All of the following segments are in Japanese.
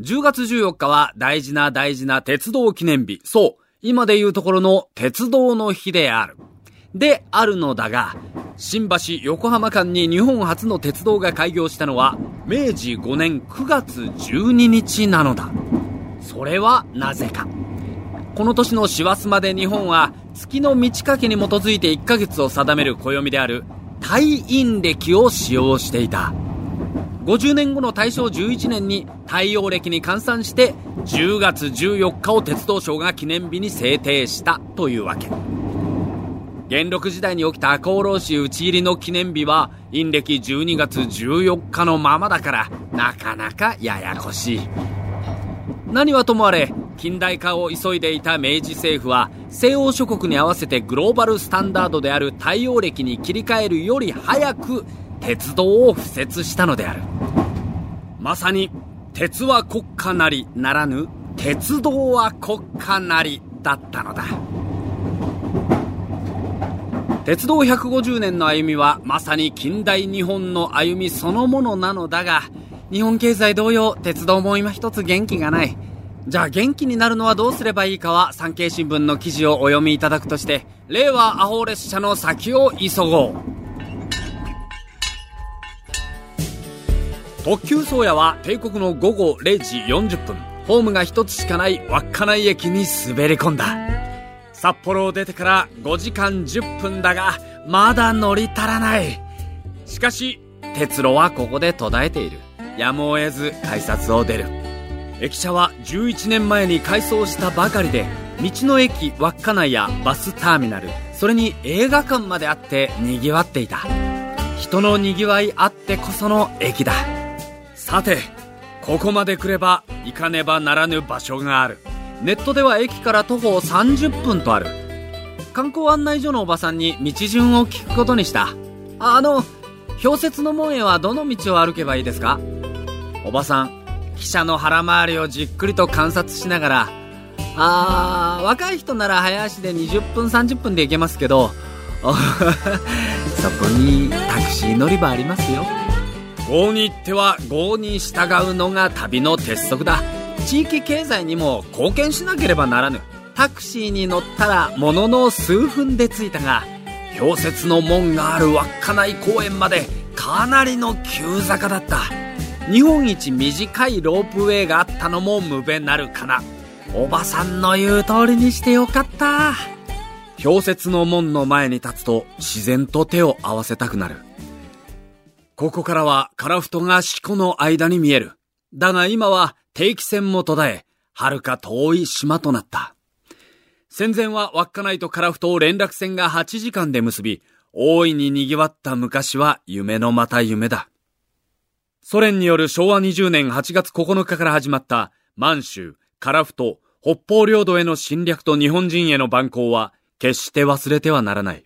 10月14日は大事な大事な鉄道記念日。そう、今でいうところの鉄道の日である。であるのだが、新橋横浜間に日本初の鉄道が開業したのは明治5年9月12日なのだ。それはなぜか。この年の師走まで日本は月の満ち欠けに基づいて1ヶ月を定める暦である太陰暦を使用していた。50年後の大正11年に太陽暦に換算して10月14日を鉄道省が記念日に制定したというわけ元禄時代に起きた厚労士討ち入りの記念日は陰暦12月14日のままだからなかなかややこしい。何はともあれ近代化を急いでいた明治政府は西欧諸国に合わせてグローバルスタンダードである太陽暦に切り替えるより早く鉄道を敷設したのである。まさに鉄は国家なりならぬ鉄道は国家なりだったのだ。鉄道150年の歩みはまさに近代日本の歩みそのものなのだが日本経済同様鉄道も今一つ元気がない。じゃあ元気になるのはどうすればいいかは産経新聞の記事をお読みいただくとして令和アホ列車の先を急ごう。特急宗谷は帝国の午後0時40分。ホームが一つしかない稚内駅に滑り込んだ。札幌を出てから5時間10分だがまだ乗り足らない。しかし鉄路はここで途絶えている。やむを得ず改札を出る。駅舎は11年前に改装したばかりで道の駅稚内やバスターミナルそれに映画館まであって賑わっていた。人の賑わいあってこその駅だ。さてここまで来れば行かねばならぬ場所がある。ネットでは駅から徒歩30分とある。観光案内所のおばさんに道順を聞くことにした。あの氷雪の門へはどの道を歩けばいいですか？おばさん汽車の腹回りをじっくりと観察しながらあー若い人なら早足で20分30分で行けますけど そこにタクシー乗り場ありますよ。郷に行っては郷に従うのが旅の鉄則だ。地域経済にも貢献しなければならぬ。タクシーに乗ったらものの数分で着いたが氷雪の門がある稚内公園までかなりの急坂だった。日本一短いロープウェイがあったのも無べなるかな。おばさんの言う通りにしてよかった。氷雪の門の前に立つと自然と手を合わせたくなる。ここからは樺太が四股の間に見える。だが今は定期船も途絶え、遥か遠い島となった。戦前は稚内と樺太を連絡船が8時間で結び、大いに賑わった昔は夢のまた夢だ。ソ連による昭和20年8月9日から始まった満州、樺太、北方領土への侵略と日本人への蛮行は決して忘れてはならない。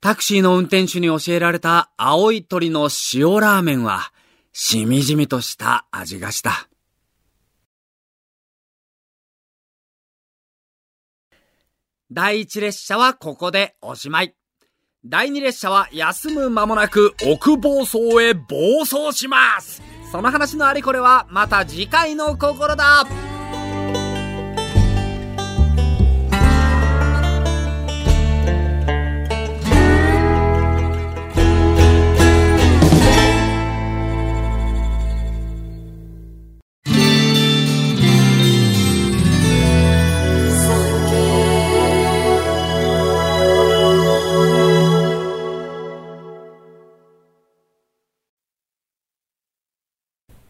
タクシーの運転手に教えられた青い鳥の塩ラーメンは、しみじみとした味がした。第一列車はここでおしまい。第二列車は休む間もなく奥房総へ暴走しますその話のありこれはまた次回の心だ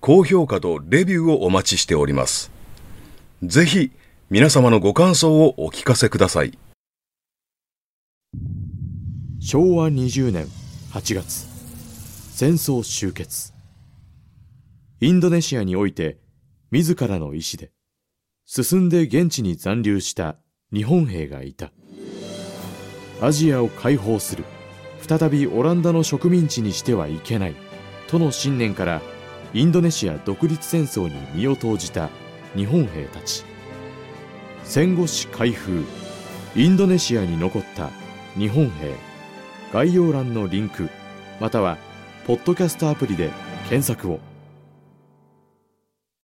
高評価とレビューをお待ちしております。ぜひ皆様のご感想をお聞かせください。昭和20年8月戦争終結インドネシアにおいて自らの意志で進んで現地に残留した日本兵がいたアジアを解放する再びオランダの植民地にしてはいけないとの信念からインドネシア独立戦争に身を投じた日本兵たち。戦後史開封。インドネシアに残った日本兵。概要欄のリンクまたはポッドキャストアプリで検索を。